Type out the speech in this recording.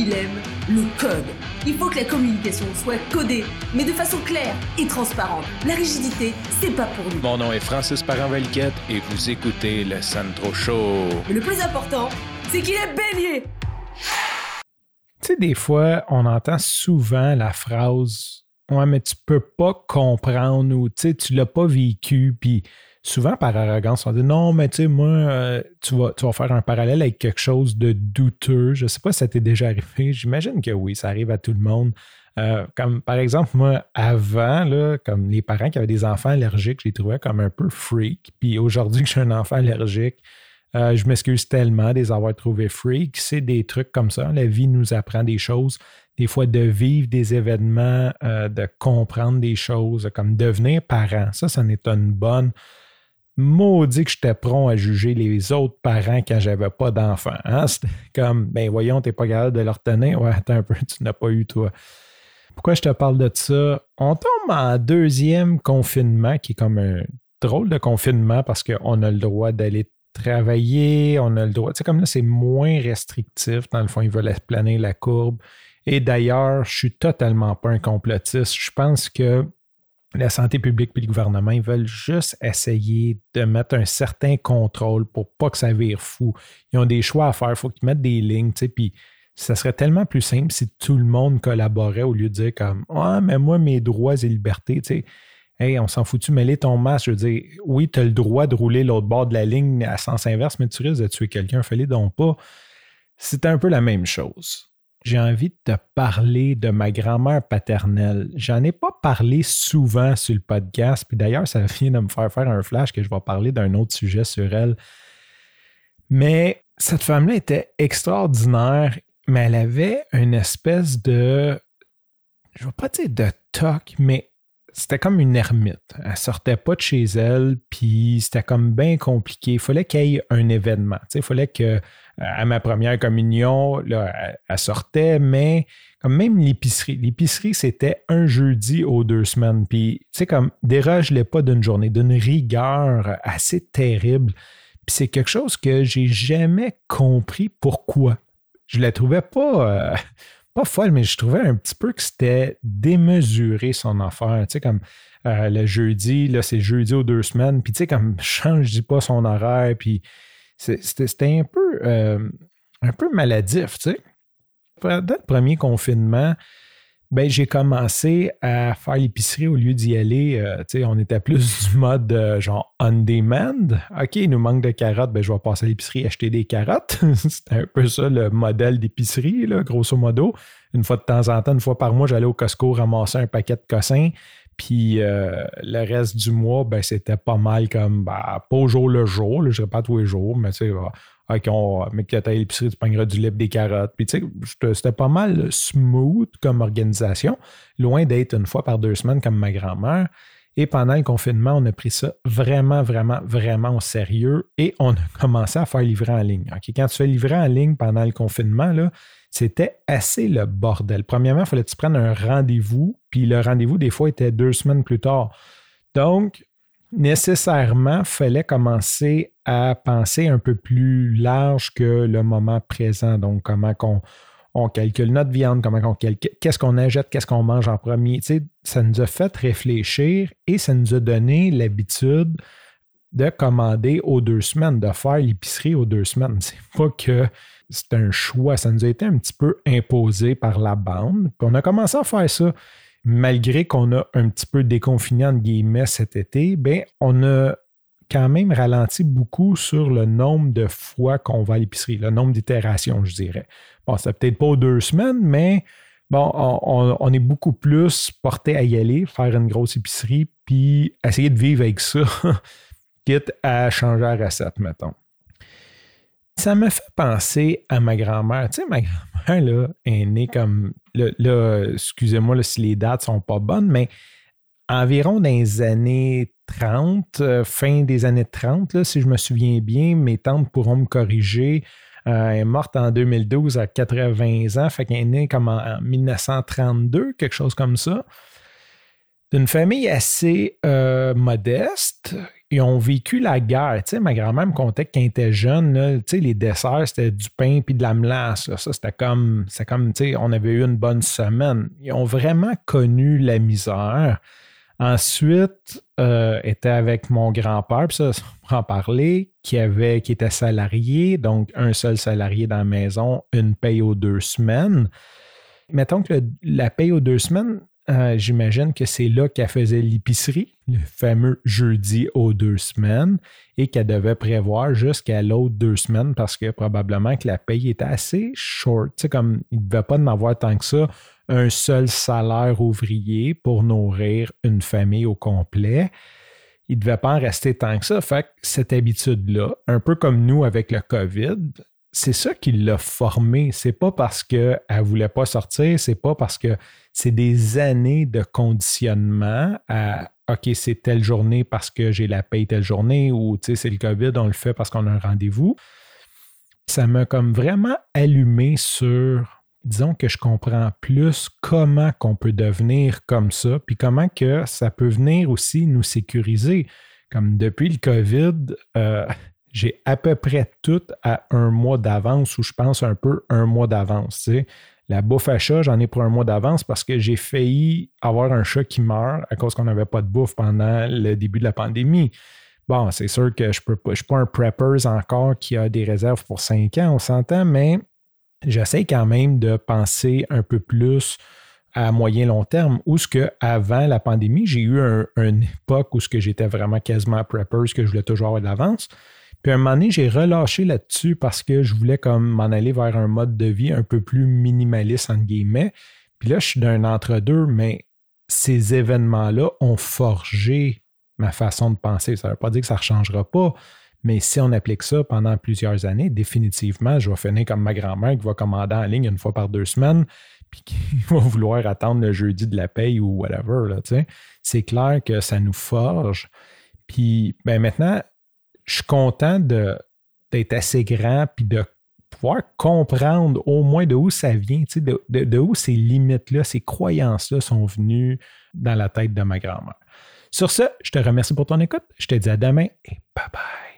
il aime le code. Il faut que la communication soit codée, mais de façon claire et transparente. La rigidité, c'est pas pour nous. Mon nom est Francis Parent-Valquette et vous écoutez le Sandro Show. Mais le plus important, c'est qu'il est bélier. Tu sais, des fois, on entend souvent la phrase Ouais, mais tu peux pas comprendre ou tu sais, tu l'as pas vécu, puis souvent par arrogance, on dit non, mais tu sais, moi, euh, tu, vas, tu vas faire un parallèle avec quelque chose de douteux. Je sais pas si ça t'est déjà arrivé. J'imagine que oui, ça arrive à tout le monde. Euh, comme par exemple, moi, avant, là, comme les parents qui avaient des enfants allergiques, je les trouvais comme un peu freak. Puis aujourd'hui que j'ai un enfant allergique, euh, je m'excuse tellement de les avoir trouvés freak. C'est des trucs comme ça. La vie nous apprend des choses. Des fois, de vivre des événements, de comprendre des choses, comme devenir parent. Ça, ça n'est une bonne maudit que j'étais prompt à juger les autres parents quand j'avais pas d'enfants. Hein? C'était comme, ben voyons, t'es pas capable de leur tenir. Ouais, attends un peu, tu n'as pas eu toi. Pourquoi je te parle de ça? On tombe en deuxième confinement, qui est comme un drôle de confinement parce qu'on a le droit d'aller travailler, on a le droit. Tu sais, comme là, c'est moins restrictif. Dans le fond, ils veulent planer la courbe. Et d'ailleurs, je suis totalement pas un complotiste. Je pense que la santé publique et le gouvernement, ils veulent juste essayer de mettre un certain contrôle pour pas que ça vire fou. Ils ont des choix à faire, il faut qu'ils mettent des lignes, tu puis ça serait tellement plus simple si tout le monde collaborait au lieu de dire comme Ah, mais moi, mes droits et libertés, tu. Hey, on s'en fout-tu, mêler ton masque? Je veux dire, oui, tu as le droit de rouler l'autre bord de la ligne à sens inverse, mais tu risques de tuer quelqu'un, fais-les donc pas. C'est un peu la même chose j'ai envie de te parler de ma grand-mère paternelle. J'en ai pas parlé souvent sur le podcast, puis d'ailleurs, ça vient de me faire faire un flash que je vais parler d'un autre sujet sur elle. Mais cette femme-là était extraordinaire, mais elle avait une espèce de, je ne vais pas dire de toc, mais c'était comme une ermite. Elle sortait pas de chez elle, puis c'était comme bien compliqué. Il fallait qu'il ait un événement. Il fallait que à ma première communion, là, elle, sortait, mais comme même l'épicerie. L'épicerie, c'était un jeudi aux deux semaines. Puis, tu comme déroge-les pas d'une journée, d'une rigueur assez terrible. C'est quelque chose que j'ai jamais compris pourquoi. Je la trouvais pas, euh, pas folle, mais je trouvais un petit peu que c'était démesuré son affaire. Tu sais, comme euh, le jeudi, là, c'est jeudi aux deux semaines. Puis, tu sais, comme change, dis pas son horaire. Puis, c'était un peu, euh, un peu maladif, tu sais. Pendant le premier confinement, ben, j'ai commencé à faire l'épicerie au lieu d'y aller. Euh, on était plus du mode euh, genre on demand. OK, il nous manque de carottes, ben, je vais passer à l'épicerie acheter des carottes. C'était un peu ça le modèle d'épicerie, grosso modo. Une fois de temps en temps, une fois par mois, j'allais au Costco ramasser un paquet de cossins. Puis euh, le reste du mois, ben, c'était pas mal comme, bah, pas au jour le jour, je ne pas tous les jours, mais tu sais, OK, on, mais que à l'épicerie, tu pogneras du lait des carottes. Puis tu sais, c'était pas mal smooth comme organisation, loin d'être une fois par deux semaines comme ma grand-mère. Et pendant le confinement, on a pris ça vraiment, vraiment, vraiment au sérieux et on a commencé à faire livrer en ligne. Quand tu fais livrer en ligne pendant le confinement, c'était assez le bordel. Premièrement, il fallait que tu prennes un rendez-vous, puis le rendez-vous, des fois, était deux semaines plus tard. Donc, nécessairement, fallait commencer à penser un peu plus large que le moment présent. Donc, comment on, calcule notre viande, comment on calcule, qu'est-ce qu'on achète, qu'est-ce qu'on mange en premier. ça nous a fait réfléchir et ça nous a donné l'habitude de commander aux deux semaines, de faire l'épicerie aux deux semaines. C'est pas que c'est un choix. Ça nous a été un petit peu imposé par la bande. Puis on a commencé à faire ça. Malgré qu'on a un petit peu déconfiné entre guillemets cet été, ben, on a quand même ralenti beaucoup sur le nombre de fois qu'on va à l'épicerie, le nombre d'itérations, je dirais. Bon, c'est peut-être pas deux semaines, mais bon, on, on, est beaucoup plus porté à y aller, faire une grosse épicerie, puis essayer de vivre avec ça, quitte à changer la recette, mettons. Ça me fait penser à ma grand-mère. Tu sais, ma grand-mère là, est née comme. Là, excusez-moi si les dates sont pas bonnes, mais environ dans les années 30, euh, fin des années 30, là, si je me souviens bien, mes tantes pourront me corriger. Euh, elle est morte en 2012 à 80 ans, fait qu'elle est née comme en, 1932, quelque chose comme ça. D'une famille assez euh, modeste ils ont vécu la guerre. Tu sais, ma grand-mère me contait quand elle était jeune, là, les desserts, c'était du pain puis de la melasse. Ça, c'était comme, c'est comme, tu sais, on avait eu une bonne semaine. Ils ont vraiment connu la misère. Ensuite, euh, était avec mon grand-père, puis ça, on va en parler, qui, avait, qui était salarié, donc un seul salarié dans la maison, une paye aux deux semaines. Mettons que la paye aux deux semaines, euh, j'imagine que c'est là qu'elle faisait l'épicerie, le fameux jeudi aux deux semaines, et qu'elle devait prévoir jusqu'à l'autre deux semaines parce que probablement que la paye était assez short. Tu comme il ne devait pas en avoir tant que ça, un seul salaire ouvrier pour nourrir une famille au complet. Il ne devait pas en rester tant que ça. Fait que cette habitude-là, un peu comme nous avec le COVID, c'est ça qui l'a formé. C'est pas parce qu'elle ne voulait pas sortir, c'est pas parce que c'est des années de conditionnement à OK, c'est telle journée parce que j'ai la paye telle journée ou c'est le COVID, on le fait parce qu'on a un rendez-vous. Ça m'a comme vraiment allumé sur, disons que je comprends plus comment qu'on peut devenir comme ça, puis comment que ça peut venir aussi nous sécuriser. Comme depuis le COVID, euh, j'ai à peu près tout à un mois d'avance ou je pense un peu un mois d'avance. La bouffe à chat, j'en ai pour un mois d'avance parce que j'ai failli avoir un chat qui meurt à cause qu'on n'avait pas de bouffe pendant le début de la pandémie. Bon, c'est sûr que je ne suis pas un preppers encore qui a des réserves pour cinq ans, on s'entend, mais j'essaie quand même de penser un peu plus à moyen long terme, où ce que avant la pandémie, j'ai eu une époque où ce que j'étais vraiment quasiment preppers, que je voulais toujours avoir de l'avance. Puis à un moment donné, j'ai relâché là-dessus parce que je voulais comme m'en aller vers un mode de vie un peu plus minimaliste, entre guillemets. Puis là, je suis d'un entre-deux, mais ces événements-là ont forgé ma façon de penser. Ça ne veut pas dire que ça ne changera pas, mais si on applique ça pendant plusieurs années, définitivement, je vais finir comme ma grand-mère qui va commander en ligne une fois par deux semaines, puis qui va vouloir attendre le jeudi de la paye ou whatever. C'est clair que ça nous forge. Puis ben maintenant, je suis content d'être assez grand puis de pouvoir comprendre au moins de où ça vient, de, de, où ces limites-là, ces croyances-là sont venues dans la tête de ma grand-mère. Sur ce, je te remercie pour ton écoute. Je te dis à demain et bye bye.